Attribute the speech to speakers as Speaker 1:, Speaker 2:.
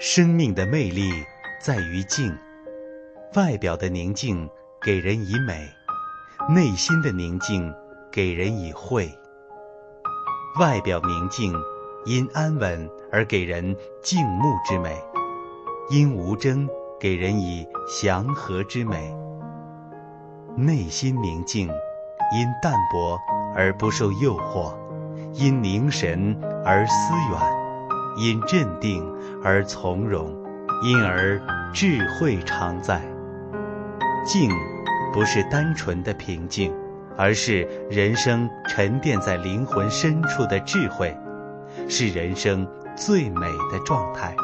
Speaker 1: 生命的魅力在于静，外表的宁静给人以美，内心的宁静给人以慧。外表宁静，因安稳而给人静穆之美；因无争，给人以祥和之美。内心宁静，因淡泊而不受诱惑；因凝神而思远。因镇定而从容，因而智慧常在。静，不是单纯的平静，而是人生沉淀在灵魂深处的智慧，是人生最美的状态。